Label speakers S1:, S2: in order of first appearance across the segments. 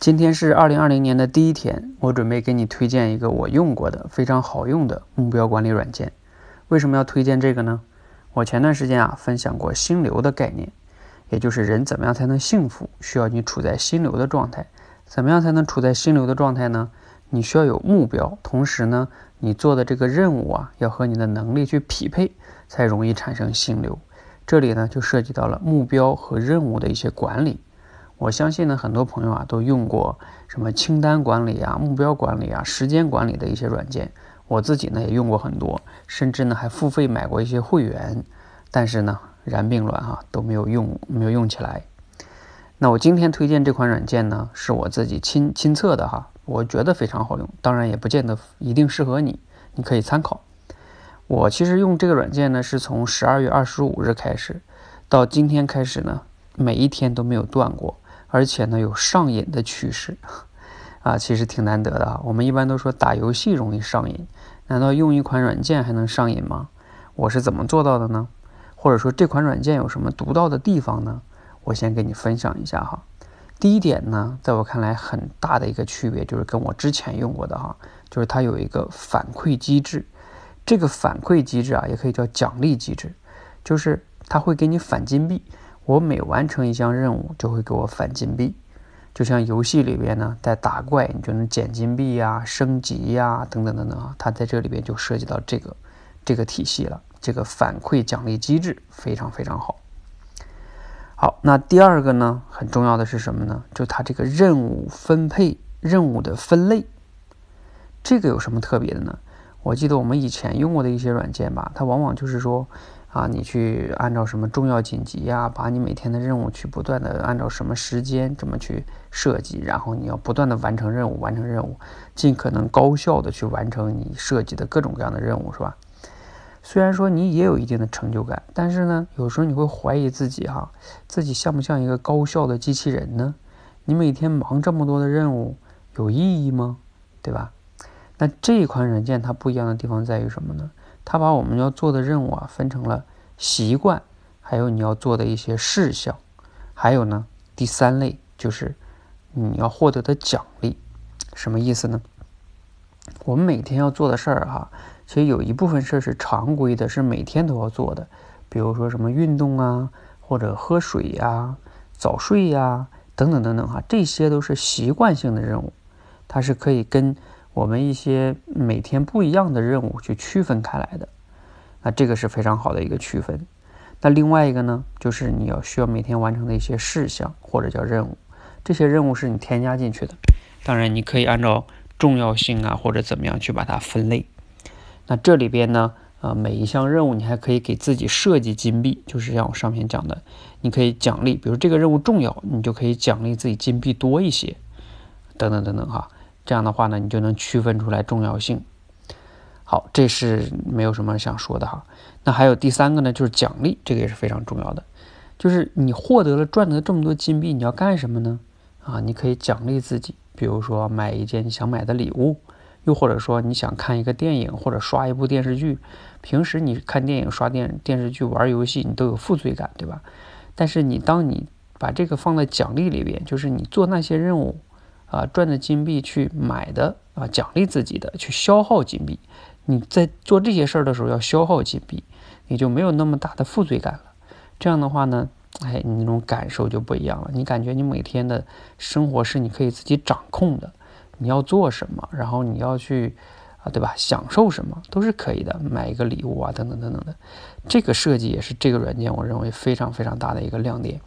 S1: 今天是二零二零年的第一天，我准备给你推荐一个我用过的非常好用的目标管理软件。为什么要推荐这个呢？我前段时间啊分享过心流的概念，也就是人怎么样才能幸福，需要你处在心流的状态。怎么样才能处在心流的状态呢？你需要有目标，同时呢，你做的这个任务啊要和你的能力去匹配，才容易产生心流。这里呢就涉及到了目标和任务的一些管理。我相信呢，很多朋友啊都用过什么清单管理啊、目标管理啊、时间管理的一些软件。我自己呢也用过很多，甚至呢还付费买过一些会员。但是呢，然并卵哈都没有用，没有用起来。那我今天推荐这款软件呢，是我自己亲亲测的哈，我觉得非常好用。当然也不见得一定适合你，你可以参考。我其实用这个软件呢，是从十二月二十五日开始，到今天开始呢，每一天都没有断过。而且呢，有上瘾的趋势，啊，其实挺难得的啊。我们一般都说打游戏容易上瘾，难道用一款软件还能上瘾吗？我是怎么做到的呢？或者说这款软件有什么独到的地方呢？我先给你分享一下哈。第一点呢，在我看来很大的一个区别就是跟我之前用过的哈，就是它有一个反馈机制。这个反馈机制啊，也可以叫奖励机制，就是它会给你返金币。我每完成一项任务，就会给我返金币，就像游戏里边呢，在打怪，你就能捡金币呀、升级呀，等等等等啊。它在这里边就涉及到这个这个体系了，这个反馈奖励机制非常非常好。好，那第二个呢，很重要的是什么呢？就它这个任务分配、任务的分类，这个有什么特别的呢？我记得我们以前用过的一些软件吧，它往往就是说。啊，你去按照什么重要紧急呀，把你每天的任务去不断的按照什么时间这么去设计，然后你要不断的完成任务，完成任务，尽可能高效的去完成你设计的各种各样的任务，是吧？虽然说你也有一定的成就感，但是呢，有时候你会怀疑自己哈，自己像不像一个高效的机器人呢？你每天忙这么多的任务，有意义吗？对吧？那这一款软件它不一样的地方在于什么呢？他把我们要做的任务啊分成了习惯，还有你要做的一些事项，还有呢第三类就是你要获得的奖励，什么意思呢？我们每天要做的事儿哈，其实有一部分事儿是常规的，是每天都要做的，比如说什么运动啊，或者喝水呀、早睡呀等等等等哈，这些都是习惯性的任务，它是可以跟。我们一些每天不一样的任务去区分开来的，那这个是非常好的一个区分。那另外一个呢，就是你要需要每天完成的一些事项或者叫任务，这些任务是你添加进去的。当然，你可以按照重要性啊或者怎么样去把它分类。那这里边呢，呃，每一项任务你还可以给自己设计金币，就是像我上面讲的，你可以奖励，比如这个任务重要，你就可以奖励自己金币多一些，等等等等哈。这样的话呢，你就能区分出来重要性。好，这是没有什么想说的哈。那还有第三个呢，就是奖励，这个也是非常重要的。就是你获得了赚得这么多金币，你要干什么呢？啊，你可以奖励自己，比如说买一件你想买的礼物，又或者说你想看一个电影或者刷一部电视剧。平时你看电影、刷电电视剧、玩游戏，你都有负罪感，对吧？但是你当你把这个放在奖励里边，就是你做那些任务。啊，赚的金币去买的啊，奖励自己的，去消耗金币。你在做这些事儿的时候要消耗金币，你就没有那么大的负罪感了。这样的话呢，哎，你那种感受就不一样了。你感觉你每天的生活是你可以自己掌控的，你要做什么，然后你要去啊，对吧？享受什么都是可以的，买一个礼物啊，等等等等的。这个设计也是这个软件我认为非常非常大的一个亮点。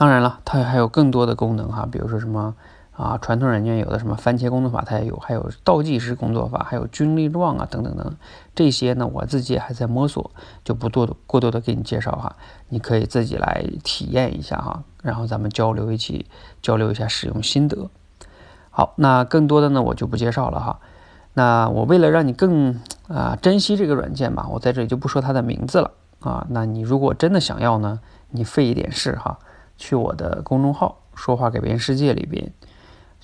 S1: 当然了，它还有更多的功能哈，比如说什么啊，传统软件有的什么番茄工作法它也有，还有倒计时工作法，还有军力状啊等等等，这些呢我自己还在摸索，就不多过多的给你介绍哈，你可以自己来体验一下哈，然后咱们交流一起交流一下使用心得。好，那更多的呢我就不介绍了哈，那我为了让你更啊珍惜这个软件吧，我在这里就不说它的名字了啊，那你如果真的想要呢，你费一点事哈。去我的公众号“说话改变世界”里边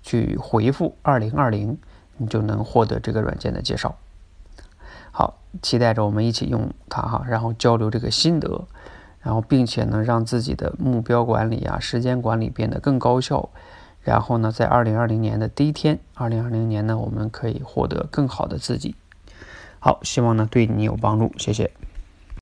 S1: 去回复“二零二零”，你就能获得这个软件的介绍。好，期待着我们一起用它哈，然后交流这个心得，然后并且呢，让自己的目标管理啊、时间管理变得更高效，然后呢，在二零二零年的第一天，二零二零年呢，我们可以获得更好的自己。好，希望呢对你有帮助，谢谢。